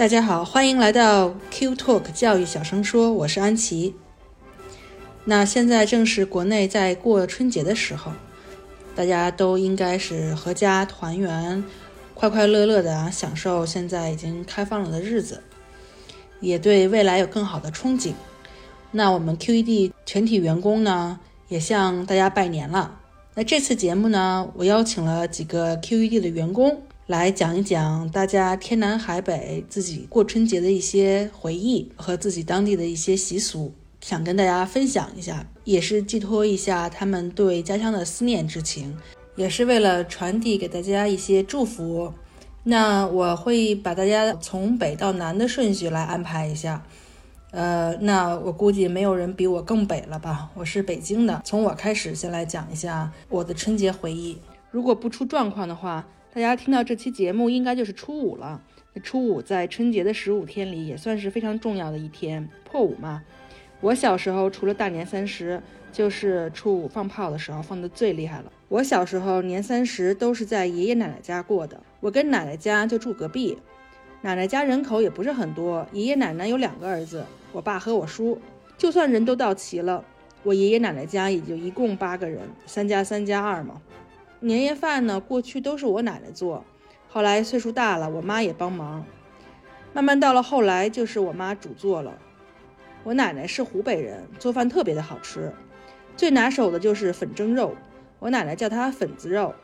大家好，欢迎来到 Q Talk 教育小声说，我是安琪。那现在正是国内在过春节的时候，大家都应该是阖家团圆，快快乐乐的享受现在已经开放了的日子，也对未来有更好的憧憬。那我们 QED 全体员工呢，也向大家拜年了。那这次节目呢，我邀请了几个 QED 的员工。来讲一讲大家天南海北自己过春节的一些回忆和自己当地的一些习俗，想跟大家分享一下，也是寄托一下他们对家乡的思念之情，也是为了传递给大家一些祝福。那我会把大家从北到南的顺序来安排一下。呃，那我估计没有人比我更北了吧？我是北京的，从我开始先来讲一下我的春节回忆。如果不出状况的话。大家听到这期节目，应该就是初五了。初五在春节的十五天里，也算是非常重要的一天，破五嘛。我小时候除了大年三十，就是初五放炮的时候放的最厉害了。我小时候年三十都是在爷爷奶奶家过的，我跟奶奶家就住隔壁。奶奶家人口也不是很多，爷爷奶奶有两个儿子，我爸和我叔。就算人都到齐了，我爷爷奶奶家也就一共八个人，三加三加二嘛。年夜饭呢，过去都是我奶奶做，后来岁数大了，我妈也帮忙。慢慢到了后来，就是我妈主做了。我奶奶是湖北人，做饭特别的好吃，最拿手的就是粉蒸肉，我奶奶叫它粉子肉。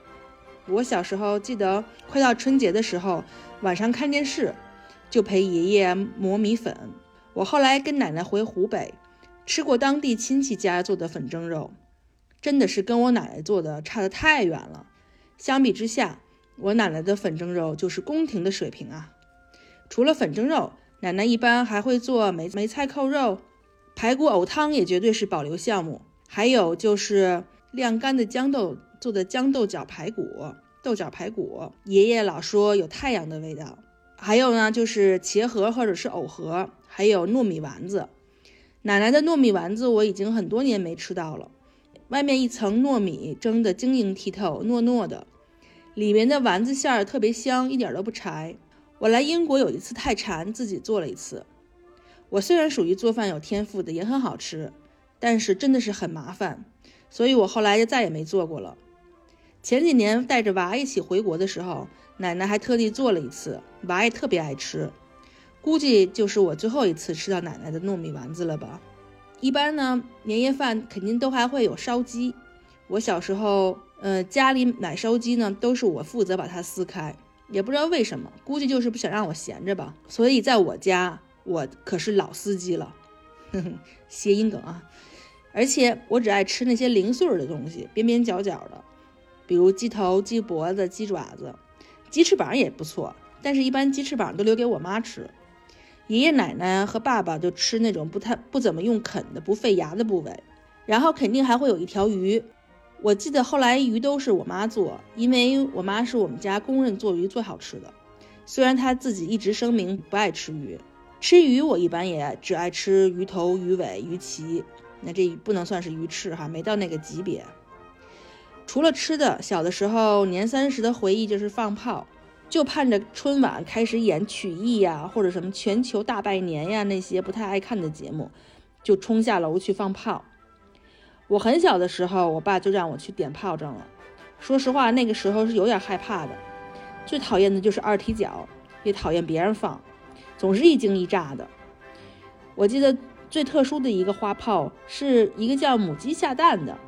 我小时候记得，快到春节的时候，晚上看电视，就陪爷爷磨米粉。我后来跟奶奶回湖北，吃过当地亲戚家做的粉蒸肉。真的是跟我奶奶做的差得太远了。相比之下，我奶奶的粉蒸肉就是宫廷的水平啊。除了粉蒸肉，奶奶一般还会做梅梅菜扣肉、排骨藕汤，也绝对是保留项目。还有就是晾干的豇豆做的豇豆角排骨、豆角排骨，爷爷老说有太阳的味道。还有呢，就是茄盒或者是藕盒，还有糯米丸子。奶奶的糯米丸子我已经很多年没吃到了。外面一层糯米蒸得晶莹剔透、糯糯的，里面的丸子馅儿特别香，一点都不柴。我来英国有一次太馋，自己做了一次。我虽然属于做饭有天赋的，也很好吃，但是真的是很麻烦，所以我后来就再也没做过了。前几年带着娃一起回国的时候，奶奶还特地做了一次，娃也特别爱吃。估计就是我最后一次吃到奶奶的糯米丸子了吧。一般呢，年夜饭肯定都还会有烧鸡。我小时候，呃，家里买烧鸡呢，都是我负责把它撕开，也不知道为什么，估计就是不想让我闲着吧。所以在我家，我可是老司机了，哼 哼谐音梗啊。而且我只爱吃那些零碎的东西，边边角角的，比如鸡头、鸡脖子、鸡爪子，鸡翅膀也不错，但是一般鸡翅膀都留给我妈吃。爷爷奶奶和爸爸就吃那种不太不怎么用啃的、不费牙的部位，然后肯定还会有一条鱼。我记得后来鱼都是我妈做，因为我妈是我们家公认做鱼最好吃的。虽然她自己一直声明不爱吃鱼，吃鱼我一般也只爱吃鱼头、鱼尾、鱼鳍，那这不能算是鱼翅哈，没到那个级别。除了吃的，小的时候年三十的回忆就是放炮。就盼着春晚开始演曲艺呀，或者什么全球大拜年呀，那些不太爱看的节目，就冲下楼去放炮。我很小的时候，我爸就让我去点炮仗了。说实话，那个时候是有点害怕的。最讨厌的就是二踢脚，也讨厌别人放，总是一惊一乍的。我记得最特殊的一个花炮，是一个叫母鸡下蛋的，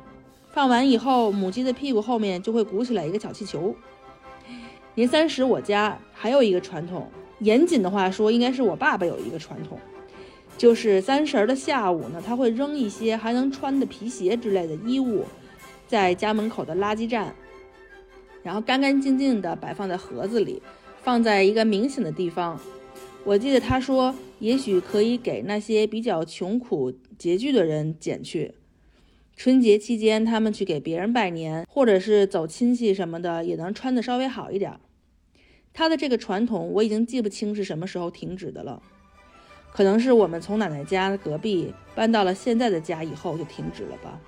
放完以后，母鸡的屁股后面就会鼓起来一个小气球。年三十，我家还有一个传统。严谨的话说，应该是我爸爸有一个传统，就是三十的下午呢，他会扔一些还能穿的皮鞋之类的衣物，在家门口的垃圾站，然后干干净净的摆放在盒子里，放在一个明显的地方。我记得他说，也许可以给那些比较穷苦拮据的人捡去。春节期间，他们去给别人拜年，或者是走亲戚什么的，也能穿的稍微好一点。他的这个传统，我已经记不清是什么时候停止的了，可能是我们从奶奶家隔壁搬到了现在的家以后就停止了吧，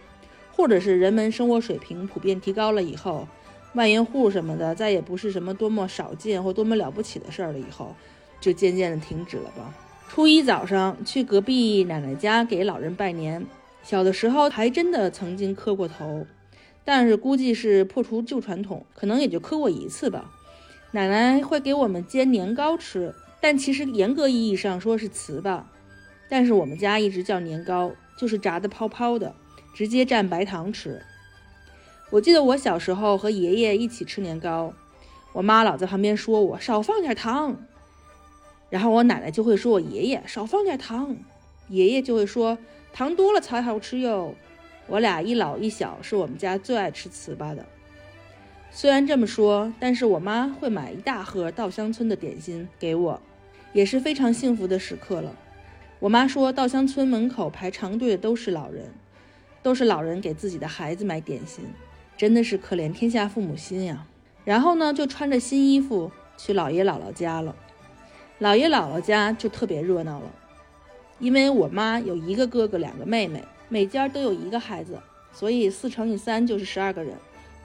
或者是人们生活水平普遍提高了以后，万元户什么的再也不是什么多么少见或多么了不起的事儿了以后，就渐渐的停止了吧。初一早上去隔壁奶奶家给老人拜年，小的时候还真的曾经磕过头，但是估计是破除旧传统，可能也就磕过一次吧。奶奶会给我们煎年糕吃，但其实严格意义上说是糍粑，但是我们家一直叫年糕，就是炸的泡泡的，直接蘸白糖吃。我记得我小时候和爷爷一起吃年糕，我妈老在旁边说我少放点糖。然后我奶奶就会说：“我爷爷少放点糖。”爷爷就会说：“糖多了才好吃哟。”我俩一老一小是我们家最爱吃糍粑的。虽然这么说，但是我妈会买一大盒稻香村的点心给我，也是非常幸福的时刻了。我妈说，稻香村门口排长队的都是老人，都是老人给自己的孩子买点心，真的是可怜天下父母心呀。然后呢，就穿着新衣服去姥爷姥姥家了。姥爷姥姥家就特别热闹了，因为我妈有一个哥哥，两个妹妹，每家都有一个孩子，所以四乘以三就是十二个人，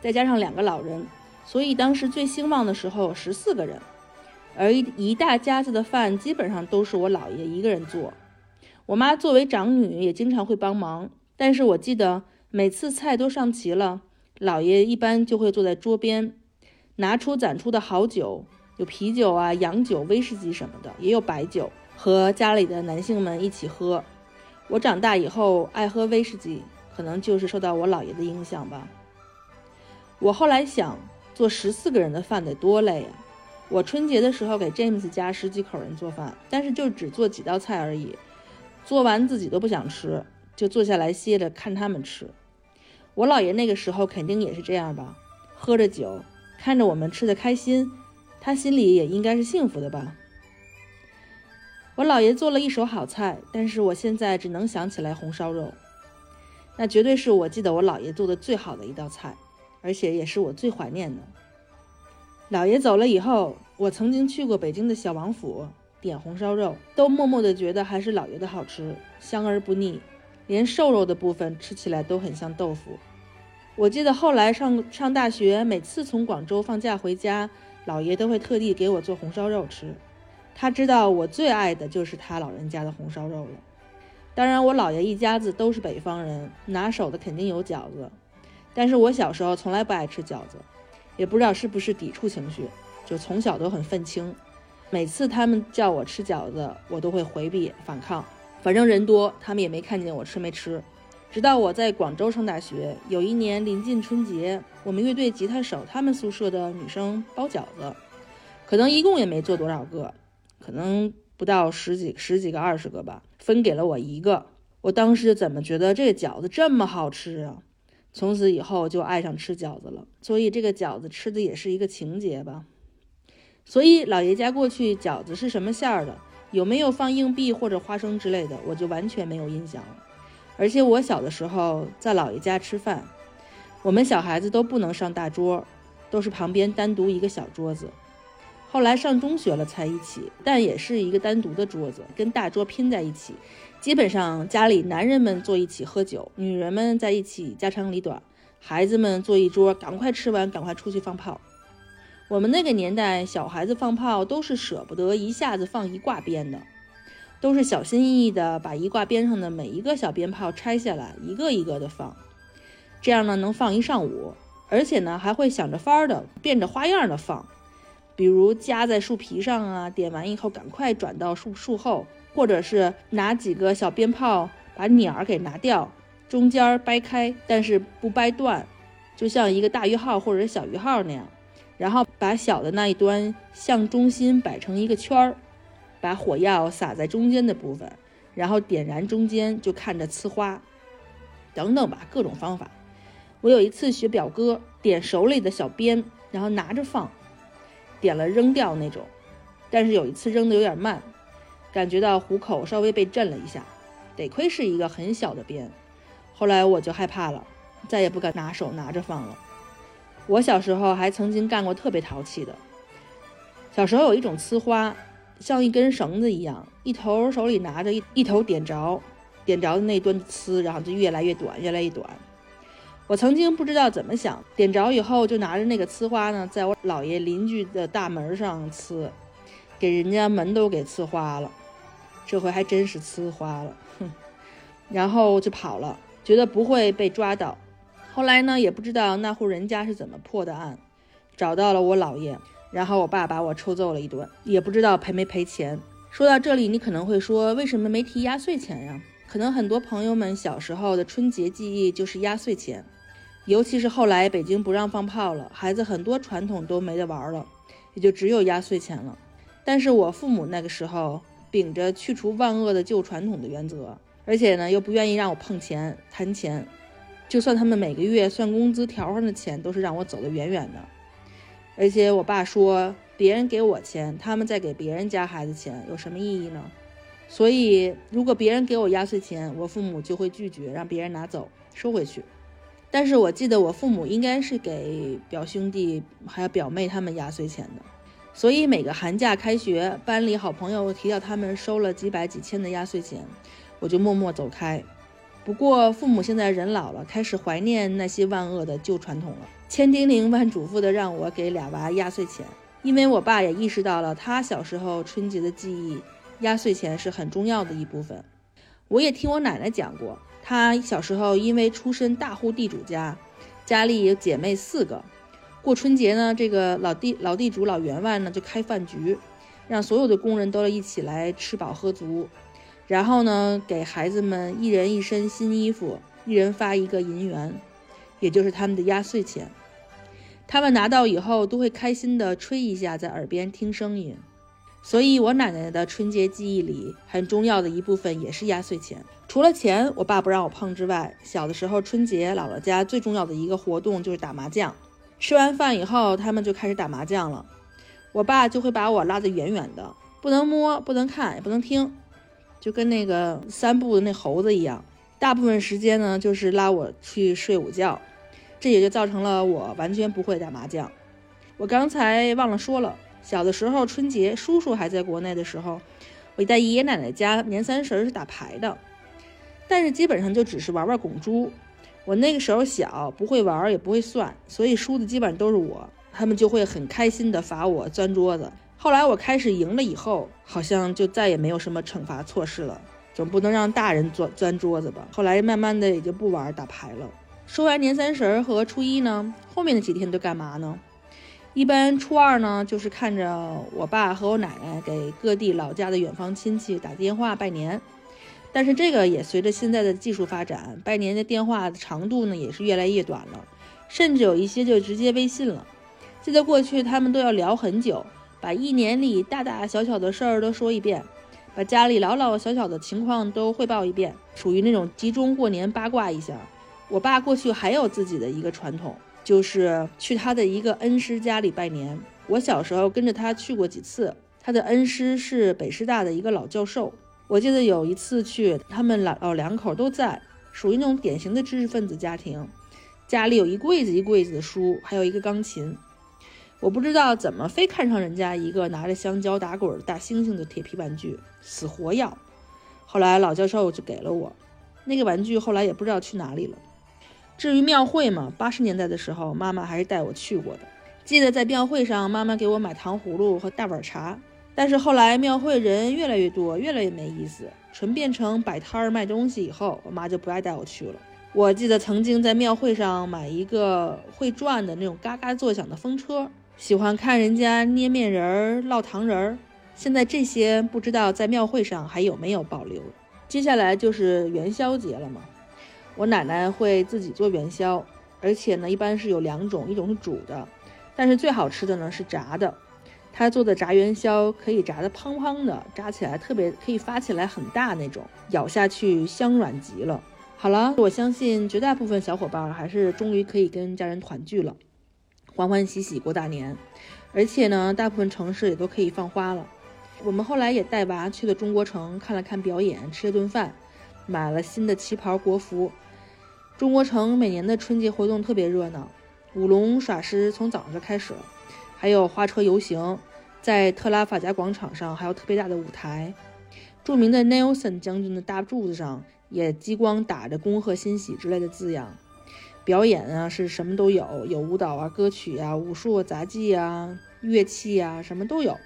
再加上两个老人，所以当时最兴旺的时候十四个人。而一大家子的饭基本上都是我姥爷一个人做，我妈作为长女也经常会帮忙。但是我记得每次菜都上齐了，姥爷一般就会坐在桌边，拿出攒出的好酒。有啤酒啊、洋酒、威士忌什么的，也有白酒，和家里的男性们一起喝。我长大以后爱喝威士忌，可能就是受到我姥爷的影响吧。我后来想，做十四个人的饭得多累啊！我春节的时候给 James 家十几口人做饭，但是就只做几道菜而已，做完自己都不想吃，就坐下来歇着看他们吃。我姥爷那个时候肯定也是这样吧，喝着酒，看着我们吃的开心。他心里也应该是幸福的吧。我姥爷做了一手好菜，但是我现在只能想起来红烧肉，那绝对是我记得我姥爷做的最好的一道菜，而且也是我最怀念的。姥爷走了以后，我曾经去过北京的小王府点红烧肉，都默默的觉得还是姥爷的好吃，香而不腻，连瘦肉的部分吃起来都很像豆腐。我记得后来上上大学，每次从广州放假回家。姥爷都会特地给我做红烧肉吃，他知道我最爱的就是他老人家的红烧肉了。当然，我姥爷一家子都是北方人，拿手的肯定有饺子。但是我小时候从来不爱吃饺子，也不知道是不是抵触情绪，就从小都很愤青。每次他们叫我吃饺子，我都会回避反抗，反正人多，他们也没看见我吃没吃。直到我在广州上大学，有一年临近春节，我们乐队吉他手他们宿舍的女生包饺子，可能一共也没做多少个，可能不到十几十几个二十个吧，分给了我一个。我当时怎么觉得这个饺子这么好吃啊？从此以后就爱上吃饺子了。所以这个饺子吃的也是一个情节吧。所以姥爷家过去饺子是什么馅儿的，有没有放硬币或者花生之类的，我就完全没有印象了。而且我小的时候在姥爷家吃饭，我们小孩子都不能上大桌，都是旁边单独一个小桌子。后来上中学了才一起，但也是一个单独的桌子，跟大桌拼在一起。基本上家里男人们坐一起喝酒，女人们在一起家长里短，孩子们坐一桌，赶快吃完赶快出去放炮。我们那个年代，小孩子放炮都是舍不得一下子放一挂鞭的。都是小心翼翼的把一挂鞭上的每一个小鞭炮拆下来，一个一个的放，这样呢能放一上午，而且呢还会想着法儿的变着花样的放，比如夹在树皮上啊，点完以后赶快转到树树后，或者是拿几个小鞭炮把鸟儿给拿掉，中间掰开，但是不掰断，就像一个大鱼号或者小鱼号那样，然后把小的那一端向中心摆成一个圈儿。把火药撒在中间的部分，然后点燃中间，就看着呲花，等等吧，各种方法。我有一次学表哥点手里的小鞭，然后拿着放，点了扔掉那种。但是有一次扔的有点慢，感觉到虎口稍微被震了一下，得亏是一个很小的鞭。后来我就害怕了，再也不敢拿手拿着放了。我小时候还曾经干过特别淘气的，小时候有一种呲花。像一根绳子一样，一头手里拿着，一一头点着，点着的那端呲，然后就越来越短，越来越短。我曾经不知道怎么想，点着以后就拿着那个呲花呢，在我姥爷邻居的大门上呲，给人家门都给呲花了，这回还真是呲花了，哼！然后就跑了，觉得不会被抓到。后来呢，也不知道那户人家是怎么破的案，找到了我姥爷，然后我爸把我抽揍了一顿，也不知道赔没赔钱。说到这里，你可能会说，为什么没提压岁钱呀？可能很多朋友们小时候的春节记忆就是压岁钱，尤其是后来北京不让放炮了，孩子很多传统都没得玩了，也就只有压岁钱了。但是我父母那个时候秉着去除万恶的旧传统的原则，而且呢又不愿意让我碰钱、贪钱，就算他们每个月算工资条上的钱，都是让我走得远远的。而且我爸说，别人给我钱，他们再给别人家孩子钱，有什么意义呢？所以，如果别人给我压岁钱，我父母就会拒绝让别人拿走，收回去。但是我记得我父母应该是给表兄弟还有表妹他们压岁钱的。所以每个寒假开学，班里好朋友提到他们收了几百几千的压岁钱，我就默默走开。不过父母现在人老了，开始怀念那些万恶的旧传统了，千叮咛万嘱咐的让我给俩娃压岁钱。因为我爸也意识到了他小时候春节的记忆，压岁钱是很重要的一部分。我也听我奶奶讲过，他小时候因为出身大户地主家，家里有姐妹四个。过春节呢，这个老地老地主老员外呢就开饭局，让所有的工人都一起来吃饱喝足，然后呢给孩子们一人一身新衣服，一人发一个银元，也就是他们的压岁钱。他们拿到以后都会开心的吹一下，在耳边听声音。所以，我奶奶的春节记忆里很重要的一部分也是压岁钱。除了钱，我爸不让我碰之外，小的时候春节姥姥家最重要的一个活动就是打麻将。吃完饭以后，他们就开始打麻将了。我爸就会把我拉得远远的，不能摸，不能看，也不能听，就跟那个三步的那猴子一样。大部分时间呢，就是拉我去睡午觉，这也就造成了我完全不会打麻将。我刚才忘了说了，小的时候春节叔叔还在国内的时候，我在爷爷奶奶家年三十是打牌的，但是基本上就只是玩玩拱猪。我那个时候小，不会玩也不会算，所以输的基本上都是我。他们就会很开心地罚我钻桌子。后来我开始赢了以后，好像就再也没有什么惩罚措施了，总不能让大人钻钻桌子吧。后来慢慢的也就不玩打牌了。说完年三十和初一呢，后面的几天都干嘛呢？一般初二呢，就是看着我爸和我奶奶给各地老家的远方亲戚打电话拜年。但是这个也随着现在的技术发展，拜年的电话的长度呢也是越来越短了，甚至有一些就直接微信了。记得过去他们都要聊很久，把一年里大大小小的事儿都说一遍，把家里老老小小的情况都汇报一遍，属于那种集中过年八卦一下。我爸过去还有自己的一个传统，就是去他的一个恩师家里拜年。我小时候跟着他去过几次，他的恩师是北师大的一个老教授。我记得有一次去，他们老老两口都在，属于那种典型的知识分子家庭，家里有一柜子一柜子的书，还有一个钢琴。我不知道怎么非看上人家一个拿着香蕉打滚大猩猩的铁皮玩具，死活要。后来老教授就给了我那个玩具，后来也不知道去哪里了。至于庙会嘛，八十年代的时候，妈妈还是带我去过的。记得在庙会上，妈妈给我买糖葫芦和大碗茶。但是后来庙会人越来越多，越来越没意思，纯变成摆摊儿卖东西以后，我妈就不爱带我去了。我记得曾经在庙会上买一个会转的那种嘎嘎作响的风车，喜欢看人家捏面人儿、烙糖人儿。现在这些不知道在庙会上还有没有保留。接下来就是元宵节了嘛，我奶奶会自己做元宵，而且呢一般是有两种，一种是煮的，但是最好吃的呢是炸的。她做的炸元宵可以炸得胖胖的，炸起来特别可以发起来很大那种，咬下去香软极了。好了，我相信绝大部分小伙伴还是终于可以跟家人团聚了，欢欢喜喜过大年。而且呢，大部分城市也都可以放花了。我们后来也带娃去了中国城看了看表演，吃了顿饭，买了新的旗袍国服。中国城每年的春节活动特别热闹，舞龙耍狮从早上就开始了。还有花车游行，在特拉法加广场上还有特别大的舞台，著名的 Nelson 将军的大柱子上也激光打着“恭贺新喜”之类的字样。表演啊是什么都有，有舞蹈啊、歌曲啊、武术、杂技啊、乐器啊，什么都有。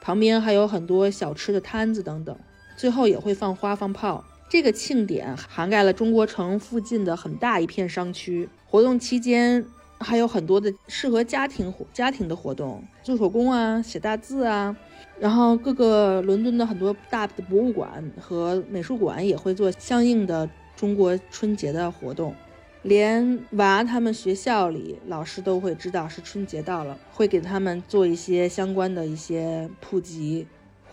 旁边还有很多小吃的摊子等等，最后也会放花放炮。这个庆典涵盖了中国城附近的很大一片商区。活动期间还有很多的适合家庭活家庭的活动，做手工啊，写大字啊。然后各个伦敦的很多大的博物馆和美术馆也会做相应的中国春节的活动。连娃他们学校里老师都会知道是春节到了，会给他们做一些相关的一些普及。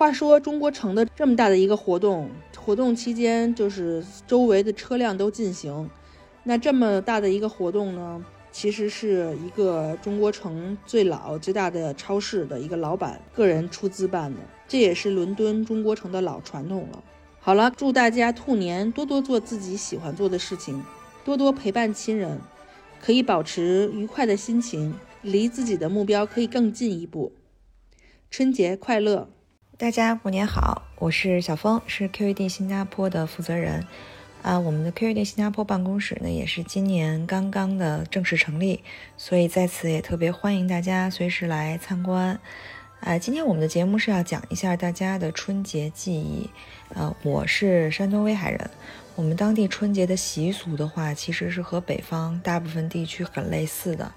话说中国城的这么大的一个活动，活动期间就是周围的车辆都进行。那这么大的一个活动呢，其实是一个中国城最老最大的超市的一个老板个人出资办的，这也是伦敦中国城的老传统了。好了，祝大家兔年多多做自己喜欢做的事情。多多陪伴亲人，可以保持愉快的心情，离自己的目标可以更进一步。春节快乐！大家过年好，我是小峰，是 QED 新加坡的负责人。啊，我们的 QED 新加坡办公室呢，也是今年刚刚的正式成立，所以在此也特别欢迎大家随时来参观。啊，今天我们的节目是要讲一下大家的春节记忆。呃，我是山东威海人。我们当地春节的习俗的话，其实是和北方大部分地区很类似的，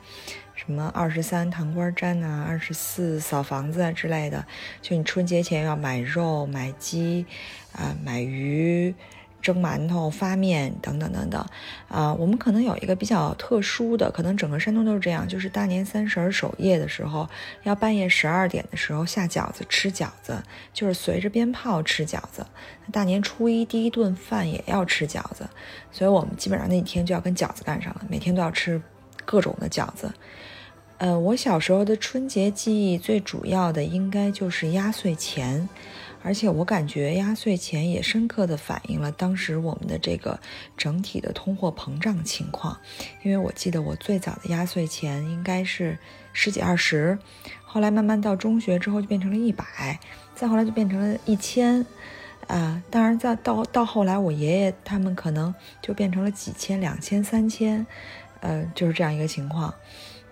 什么二十三糖瓜粘啊，二十四扫房子啊之类的。就你春节前要买肉、买鸡啊、买鱼。蒸馒头、发面等等等等，啊，我们可能有一个比较特殊的，可能整个山东都是这样，就是大年三十儿守夜的时候，要半夜十二点的时候下饺子吃饺子，就是随着鞭炮吃饺子。大年初一第一顿饭也要吃饺子，所以我们基本上那几天就要跟饺子干上了，每天都要吃各种的饺子。呃，我小时候的春节记忆最主要的应该就是压岁钱。而且我感觉压岁钱也深刻地反映了当时我们的这个整体的通货膨胀情况，因为我记得我最早的压岁钱应该是十几二十，后来慢慢到中学之后就变成了一百，再后来就变成了一千，啊，当然再到到后来我爷爷他们可能就变成了几千、两千、三千，呃，就是这样一个情况。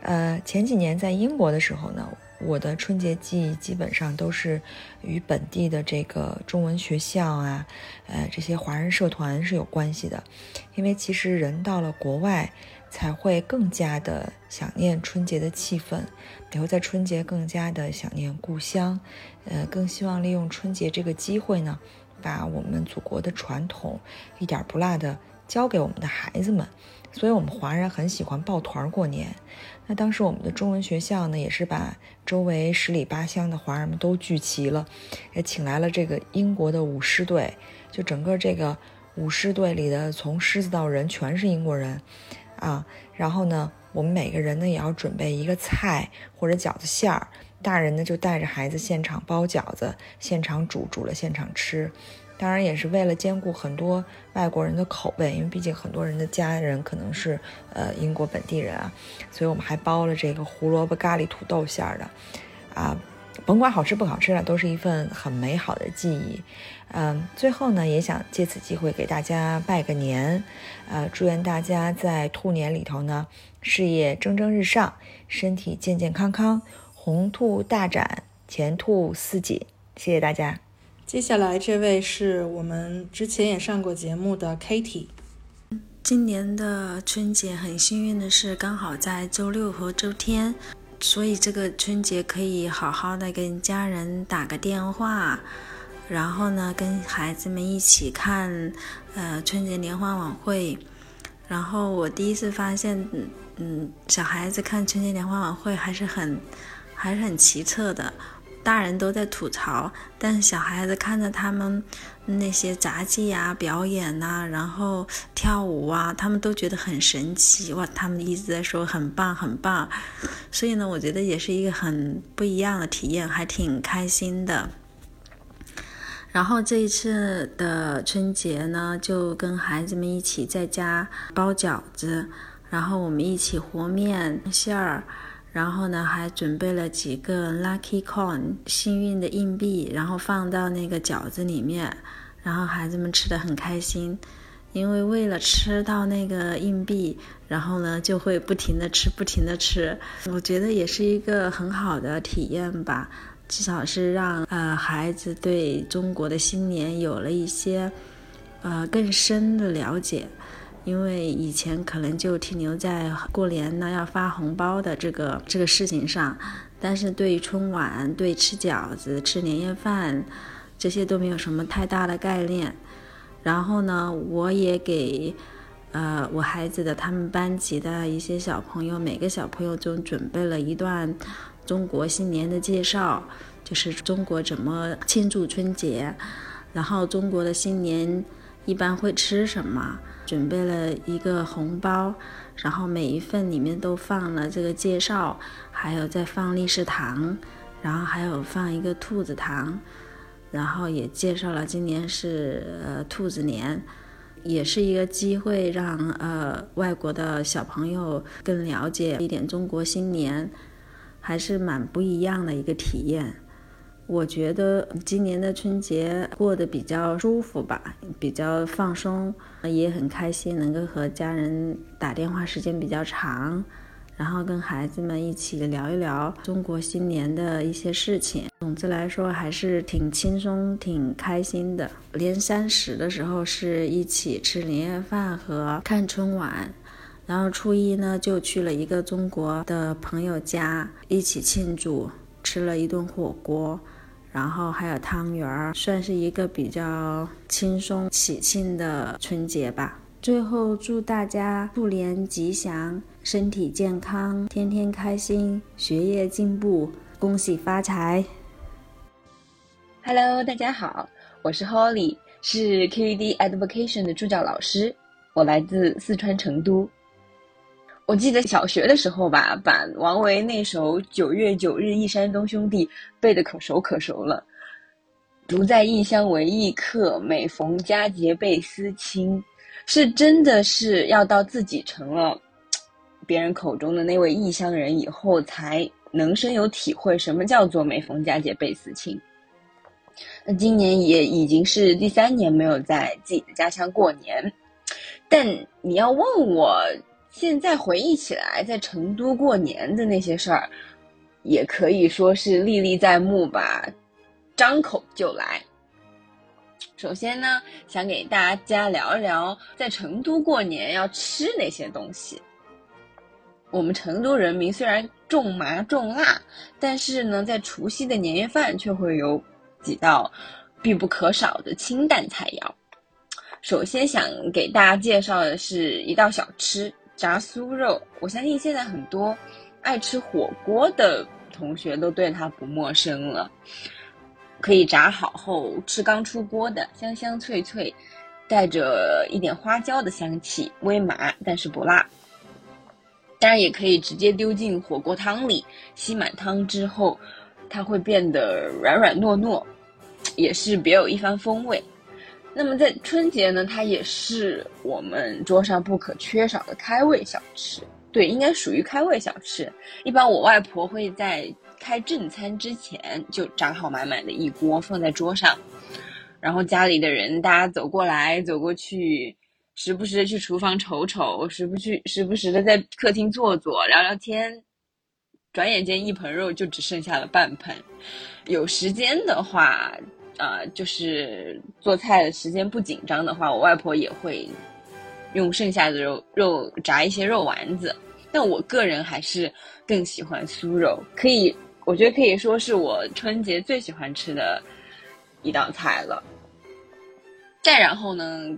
呃，前几年在英国的时候呢。我的春节记忆基本上都是与本地的这个中文学校啊，呃，这些华人社团是有关系的。因为其实人到了国外，才会更加的想念春节的气氛，也会在春节更加的想念故乡，呃，更希望利用春节这个机会呢，把我们祖国的传统一点不落的教给我们的孩子们。所以，我们华人很喜欢抱团过年。那当时我们的中文学校呢，也是把周围十里八乡的华人们都聚齐了，也请来了这个英国的舞狮队。就整个这个舞狮队里的，从狮子到人，全是英国人啊。然后呢，我们每个人呢，也要准备一个菜或者饺子馅儿。大人呢，就带着孩子现场包饺子，现场煮，煮了现场吃。当然也是为了兼顾很多外国人的口味，因为毕竟很多人的家人可能是呃英国本地人啊，所以我们还包了这个胡萝卜咖喱土豆馅儿的，啊，甭管好吃不好吃了，都是一份很美好的记忆。嗯，最后呢，也想借此机会给大家拜个年，呃，祝愿大家在兔年里头呢，事业蒸蒸日上，身体健健康康，红兔大展，前兔似锦。谢谢大家。接下来这位是我们之前也上过节目的 Katie。今年的春节很幸运的是，刚好在周六和周天，所以这个春节可以好好的跟家人打个电话，然后呢，跟孩子们一起看呃春节联欢晚会。然后我第一次发现，嗯，小孩子看春节联欢晚会还是很还是很奇特的。大人都在吐槽，但是小孩子看着他们那些杂技呀、表演呐，然后跳舞啊，他们都觉得很神奇哇！他们一直在说很棒很棒，所以呢，我觉得也是一个很不一样的体验，还挺开心的。然后这一次的春节呢，就跟孩子们一起在家包饺子，然后我们一起和面馅儿。然后呢，还准备了几个 lucky coin 幸运的硬币，然后放到那个饺子里面，然后孩子们吃的很开心，因为为了吃到那个硬币，然后呢就会不停的吃，不停的吃。我觉得也是一个很好的体验吧。至少是让呃孩子对中国的新年有了一些呃更深的了解。因为以前可能就停留在过年呢要发红包的这个这个事情上，但是对于春晚、对吃饺子、吃年夜饭这些都没有什么太大的概念。然后呢，我也给呃我孩子的他们班级的一些小朋友，每个小朋友都准备了一段中国新年的介绍，就是中国怎么庆祝春节，然后中国的新年一般会吃什么。准备了一个红包，然后每一份里面都放了这个介绍，还有再放利是糖，然后还有放一个兔子糖，然后也介绍了今年是呃兔子年，也是一个机会让呃外国的小朋友更了解一点中国新年，还是蛮不一样的一个体验。我觉得今年的春节过得比较舒服吧，比较放松，也很开心，能够和家人打电话时间比较长，然后跟孩子们一起聊一聊中国新年的一些事情。总之来说，还是挺轻松、挺开心的。年三十的时候是一起吃年夜饭和看春晚，然后初一呢就去了一个中国的朋友家一起庆祝，吃了一顿火锅。然后还有汤圆儿，算是一个比较轻松喜庆的春节吧。最后祝大家兔年吉祥，身体健康，天天开心，学业进步，恭喜发财。Hello，大家好，我是 Holly，是 QED Education 的助教老师，我来自四川成都。我记得小学的时候吧，把王维那首《九月九日忆山东兄弟》背得可熟可熟了。独在异乡为异客，每逢佳节倍思亲。是真的是要到自己成了 别人口中的那位异乡人以后，才能深有体会什么叫做每逢佳节倍思亲。那今年也已经是第三年没有在自己的家乡过年，但你要问我。现在回忆起来，在成都过年的那些事儿，也可以说是历历在目吧，张口就来。首先呢，想给大家聊一聊在成都过年要吃哪些东西。我们成都人民虽然重麻重辣，但是呢，在除夕的年夜饭却会有几道必不可少的清淡菜肴。首先想给大家介绍的是一道小吃。炸酥肉，我相信现在很多爱吃火锅的同学都对它不陌生了。可以炸好后吃刚出锅的，香香脆脆，带着一点花椒的香气，微麻但是不辣。当然也可以直接丢进火锅汤里，吸满汤之后，它会变得软软糯糯，也是别有一番风味。那么在春节呢，它也是我们桌上不可缺少的开胃小吃。对，应该属于开胃小吃。一般我外婆会在开正餐之前就炸好满满的一锅放在桌上，然后家里的人大家走过来走过去，时不时的去厨房瞅瞅，时不去时不时的在客厅坐坐聊聊天，转眼间一盆肉就只剩下了半盆。有时间的话。啊，就是做菜的时间不紧张的话，我外婆也会用剩下的肉肉炸一些肉丸子。但我个人还是更喜欢酥肉，可以，我觉得可以说是我春节最喜欢吃的一道菜了。再然后呢，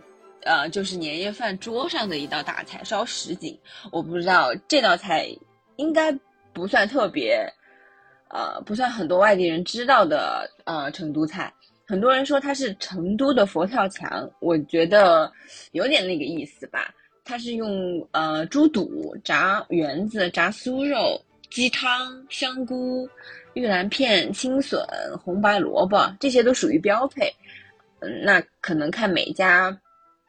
呃，就是年夜饭桌上的一道大菜——烧什锦。我不知道这道菜应该不算特别，呃，不算很多外地人知道的呃成都菜。很多人说它是成都的佛跳墙，我觉得有点那个意思吧。它是用呃猪肚、炸圆子、炸酥肉、鸡汤、香菇、玉兰片、青笋、红白萝卜，这些都属于标配。嗯，那可能看每家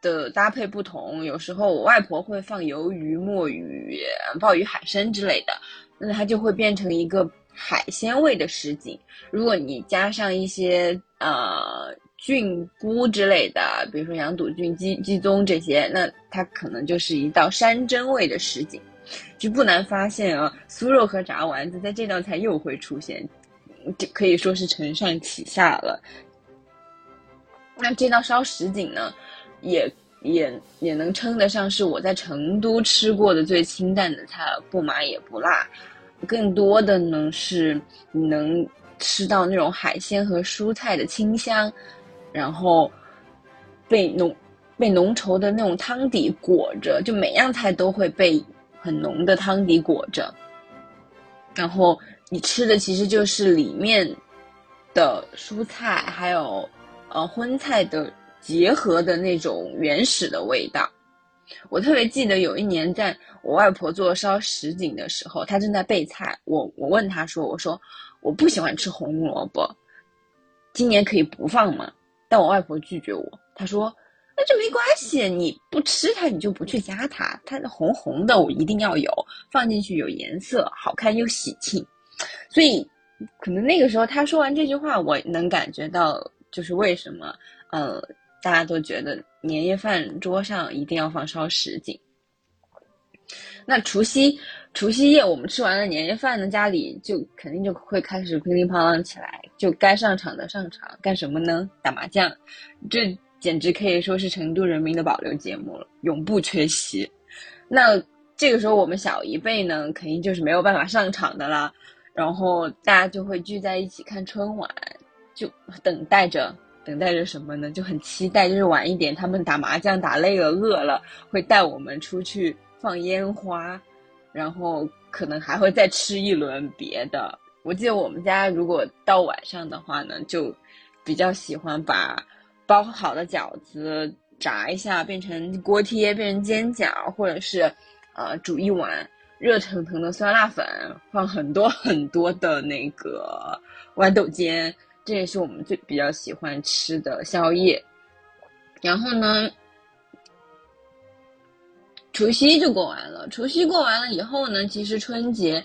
的搭配不同，有时候我外婆会放鱿鱼、墨鱼、鲍鱼、海参之类的，那它就会变成一个。海鲜味的什锦，如果你加上一些呃菌菇之类的，比如说羊肚菌、鸡鸡枞这些，那它可能就是一道山珍味的什锦。就不难发现啊，酥肉和炸丸子在这道菜又会出现，就可以说是承上启下了。那这道烧什锦呢，也也也能称得上是我在成都吃过的最清淡的菜了，不麻也不辣，更多的呢是你能吃到那种海鲜和蔬菜的清香，然后被浓被浓稠的那种汤底裹着，就每样菜都会被很浓的汤底裹着，然后你吃的其实就是里面的蔬菜还有。呃，荤菜的结合的那种原始的味道，我特别记得有一年在我外婆做烧什锦的时候，她正在备菜，我我问她说：“我说我不喜欢吃红萝卜，今年可以不放吗？”但我外婆拒绝我，她说：“那就没关系，你不吃它，你就不去加它，它红红的我一定要有，放进去有颜色，好看又喜庆。”所以，可能那个时候她说完这句话，我能感觉到。就是为什么，呃，大家都觉得年夜饭桌上一定要放烧什锦。那除夕，除夕夜我们吃完了年夜饭呢，家里就肯定就会开始乒铃乓啷起来，就该上场的上场，干什么呢？打麻将，这简直可以说是成都人民的保留节目了，永不缺席。那这个时候我们小一辈呢，肯定就是没有办法上场的啦，然后大家就会聚在一起看春晚。就等待着，等待着什么呢？就很期待，就是晚一点，他们打麻将打累了、饿了，会带我们出去放烟花，然后可能还会再吃一轮别的。我记得我们家如果到晚上的话呢，就比较喜欢把包好的饺子炸一下，变成锅贴，变成煎饺，或者是呃煮一碗热腾腾的酸辣粉，放很多很多的那个豌豆尖。这也是我们最比较喜欢吃的宵夜，然后呢，除夕就过完了。除夕过完了以后呢，其实春节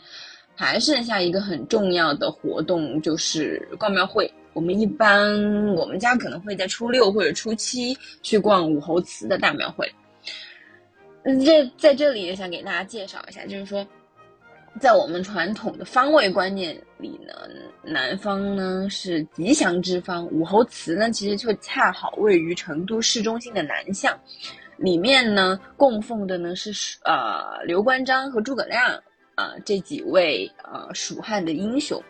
还剩下一个很重要的活动，就是逛庙会。我们一般我们家可能会在初六或者初七去逛武侯祠的大庙会。这在这里也想给大家介绍一下，就是说。在我们传统的方位观念里呢，南方呢是吉祥之方，武侯祠呢其实就恰好位于成都市中心的南向，里面呢供奉的呢是呃刘关张和诸葛亮啊这几位呃蜀汉的英雄，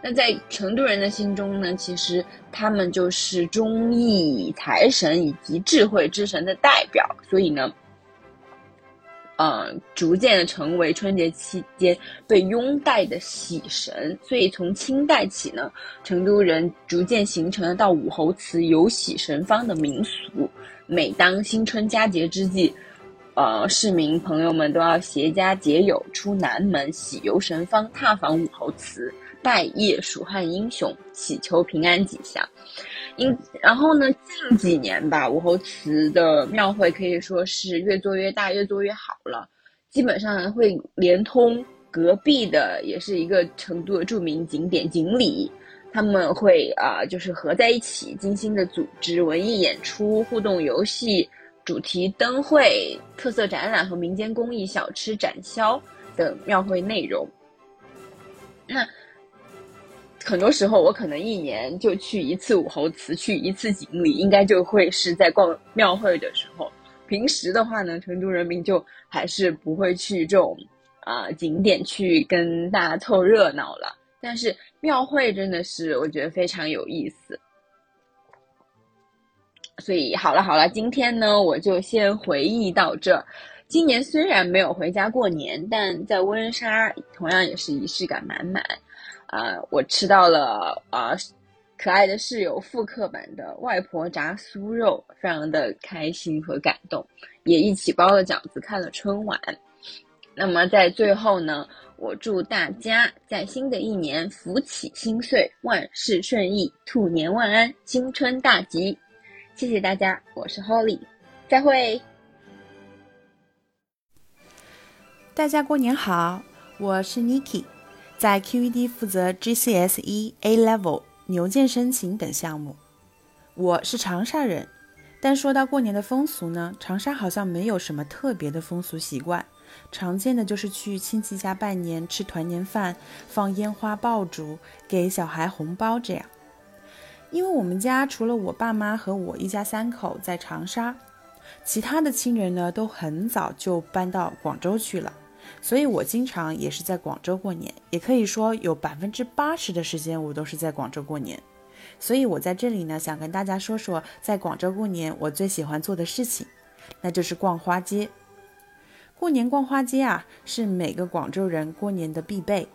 那在成都人的心中呢，其实他们就是忠义财神以及智慧之神的代表，所以呢。呃，逐渐的成为春节期间被拥戴的喜神，所以从清代起呢，成都人逐渐形成了到武侯祠游喜神方的民俗。每当新春佳节之际，呃，市民朋友们都要携家结友出南门喜游神方，踏访武侯祠，拜谒蜀汉英雄，祈求平安吉祥。因然后呢，近几年吧，武侯祠的庙会可以说是越做越大，越做越好了。基本上会连通隔壁的，也是一个成都的著名景点锦里，他们会啊，就是合在一起，精心的组织文艺演出、互动游戏、主题灯会、特色展览和民间工艺、小吃展销等庙会内容。那。很多时候，我可能一年就去一次武侯祠，去一次锦里，应该就会是在逛庙会的时候。平时的话呢，成都人民就还是不会去这种啊景点去跟大家凑热闹了。但是庙会真的是我觉得非常有意思。所以好了好了，今天呢我就先回忆到这。今年虽然没有回家过年，但在温莎同样也是仪式感满满。啊，我吃到了啊，可爱的室友复刻版的外婆炸酥肉，非常的开心和感动，也一起包了饺子，看了春晚。那么在最后呢，我祝大家在新的一年福起心碎，万事顺意，兔年万安，新春大吉。谢谢大家，我是 Holly，再会。大家过年好，我是 Niki。在 QED 负责 GCSE A Level、牛剑申请等项目。我是长沙人，但说到过年的风俗呢，长沙好像没有什么特别的风俗习惯，常见的就是去亲戚家拜年、吃团年饭、放烟花爆竹、给小孩红包这样。因为我们家除了我爸妈和我一家三口在长沙，其他的亲人呢都很早就搬到广州去了，所以我经常也是在广州过年，也可以说有百分之八十的时间我都是在广州过年。所以我在这里呢，想跟大家说说在广州过年我最喜欢做的事情，那就是逛花街。过年逛花街啊，是每个广州人过年的必备。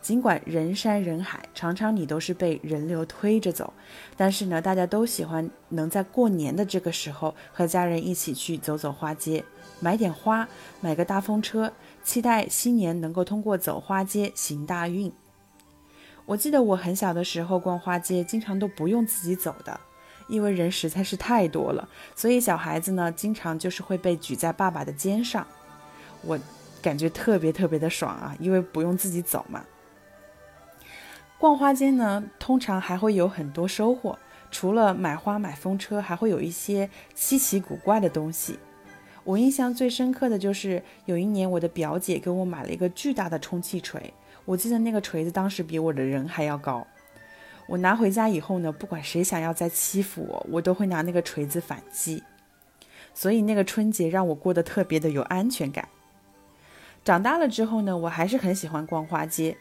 尽管人山人海，常常你都是被人流推着走，但是呢，大家都喜欢能在过年的这个时候和家人一起去走走花街，买点花，买个大风车，期待新年能够通过走花街行大运。我记得我很小的时候逛花街，经常都不用自己走的，因为人实在是太多了，所以小孩子呢，经常就是会被举在爸爸的肩上。我感觉特别特别的爽啊，因为不用自己走嘛。逛花街呢，通常还会有很多收获，除了买花买风车，还会有一些稀奇古怪的东西。我印象最深刻的就是有一年，我的表姐给我买了一个巨大的充气锤，我记得那个锤子当时比我的人还要高。我拿回家以后呢，不管谁想要再欺负我，我都会拿那个锤子反击。所以那个春节让我过得特别的有安全感。长大了之后呢，我还是很喜欢逛花街。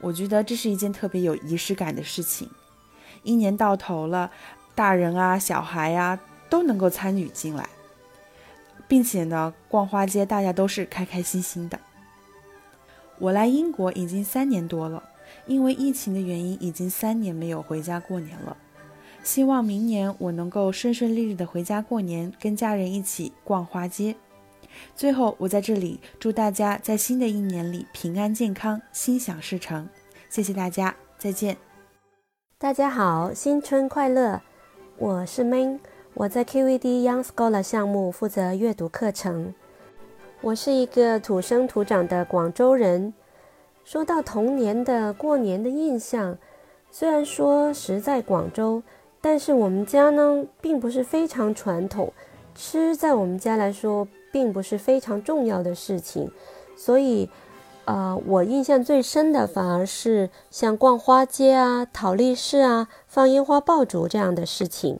我觉得这是一件特别有仪式感的事情。一年到头了，大人啊、小孩呀都能够参与进来，并且呢，逛花街大家都是开开心心的。我来英国已经三年多了，因为疫情的原因，已经三年没有回家过年了。希望明年我能够顺顺利利的回家过年，跟家人一起逛花街。最后，我在这里祝大家在新的一年里平安健康、心想事成。谢谢大家，再见。大家好，新春快乐！我是 Main，我在 QVD Young Scholar 项目负责阅读课程。我是一个土生土长的广州人。说到童年的过年的印象，虽然说实在广州，但是我们家呢并不是非常传统，吃在我们家来说。并不是非常重要的事情，所以，呃，我印象最深的反而是像逛花街啊、讨利是啊、放烟花爆竹这样的事情。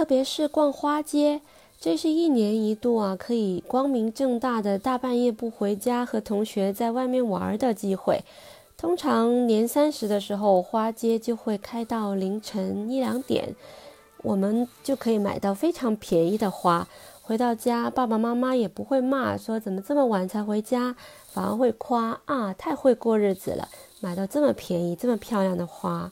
特别是逛花街，这是一年一度啊，可以光明正大的大半夜不回家和同学在外面玩的机会。通常年三十的时候，花街就会开到凌晨一两点，我们就可以买到非常便宜的花。回到家，爸爸妈妈也不会骂，说怎么这么晚才回家，反而会夸啊，太会过日子了，买到这么便宜、这么漂亮的花。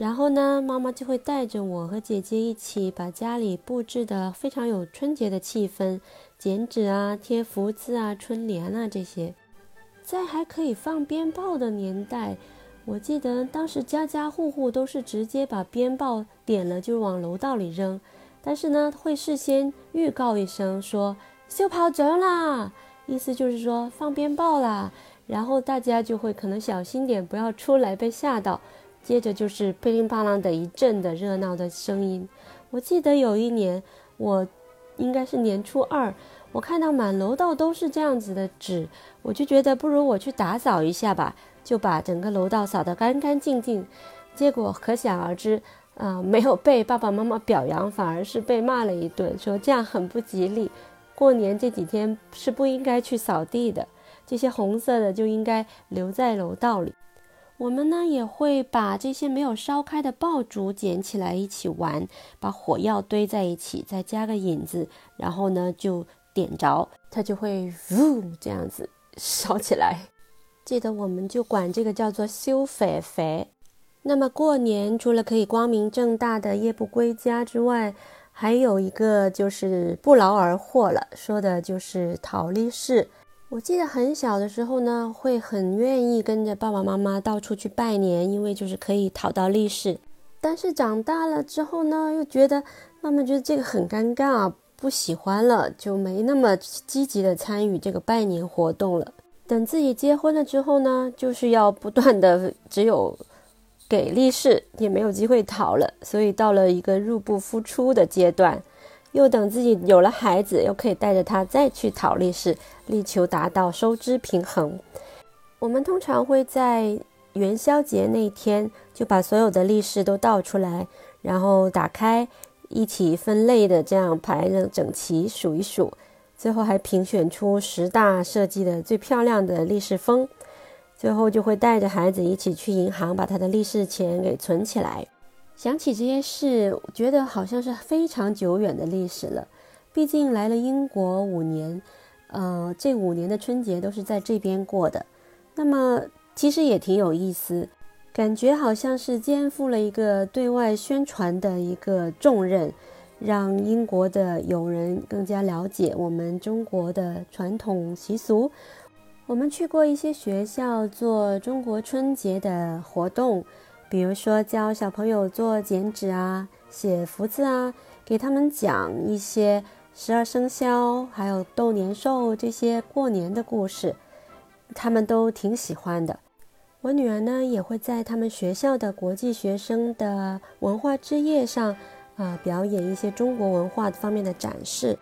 然后呢，妈妈就会带着我和姐姐一起把家里布置的非常有春节的气氛，剪纸啊、贴福字啊、春联啊这些。在还可以放鞭炮的年代，我记得当时家家户户都是直接把鞭炮点了就往楼道里扔。但是呢，会事先预告一声说“秀跑走啦”，意思就是说放鞭炮啦，然后大家就会可能小心点，不要出来被吓到。接着就是噼里啪啦的一阵的热闹的声音。我记得有一年，我应该是年初二，我看到满楼道都是这样子的纸，我就觉得不如我去打扫一下吧，就把整个楼道扫得干干净净。结果可想而知。啊，没有被爸爸妈妈表扬，反而是被骂了一顿，说这样很不吉利。过年这几天是不应该去扫地的，这些红色的就应该留在楼道里。我们呢也会把这些没有烧开的爆竹捡起来一起玩，把火药堆在一起，再加个引子，然后呢就点着，它就会呜这样子烧起来。记得我们就管这个叫做修肥肥。那么过年除了可以光明正大的夜不归家之外，还有一个就是不劳而获了，说的就是讨利是。我记得很小的时候呢，会很愿意跟着爸爸妈妈到处去拜年，因为就是可以讨到利是。但是长大了之后呢，又觉得妈妈觉得这个很尴尬，不喜欢了，就没那么积极的参与这个拜年活动了。等自己结婚了之后呢，就是要不断的只有。给利是也没有机会讨了，所以到了一个入不敷出的阶段。又等自己有了孩子，又可以带着他再去讨历史，力求达到收支平衡。我们通常会在元宵节那天就把所有的历史都倒出来，然后打开，一起分类的这样排的整齐，数一数，最后还评选出十大设计的最漂亮的历史封。最后就会带着孩子一起去银行，把他的历史钱给存起来。想起这些事，觉得好像是非常久远的历史了。毕竟来了英国五年，呃，这五年的春节都是在这边过的。那么其实也挺有意思，感觉好像是肩负了一个对外宣传的一个重任，让英国的友人更加了解我们中国的传统习俗。我们去过一些学校做中国春节的活动，比如说教小朋友做剪纸啊、写福字啊，给他们讲一些十二生肖，还有斗年兽这些过年的故事，他们都挺喜欢的。我女儿呢，也会在他们学校的国际学生的文化之夜上，啊，表演一些中国文化方面的展示。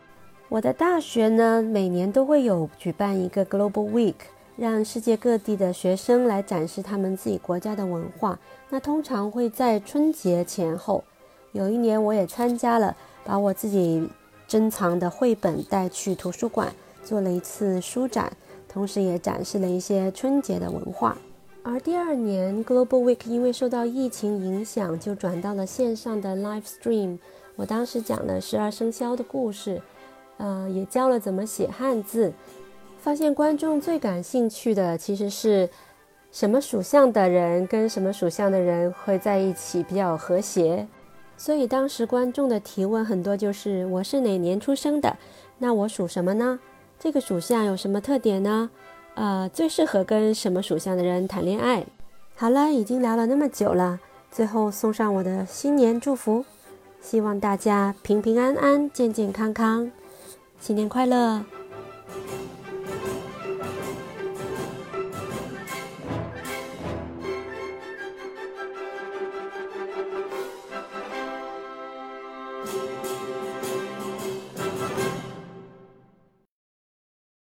我的大学呢，每年都会有举办一个 Global Week，让世界各地的学生来展示他们自己国家的文化。那通常会在春节前后。有一年我也参加了，把我自己珍藏的绘本带去图书馆做了一次书展，同时也展示了一些春节的文化。而第二年 Global Week 因为受到疫情影响，就转到了线上的 Live Stream。我当时讲了十二生肖的故事。呃，也教了怎么写汉字，发现观众最感兴趣的其实是什么属相的人跟什么属相的人会在一起比较和谐。所以当时观众的提问很多就是我是哪年出生的，那我属什么呢？这个属相有什么特点呢？呃，最适合跟什么属相的人谈恋爱？好了，已经聊了那么久了，最后送上我的新年祝福，希望大家平平安安、健健康康。新年快乐！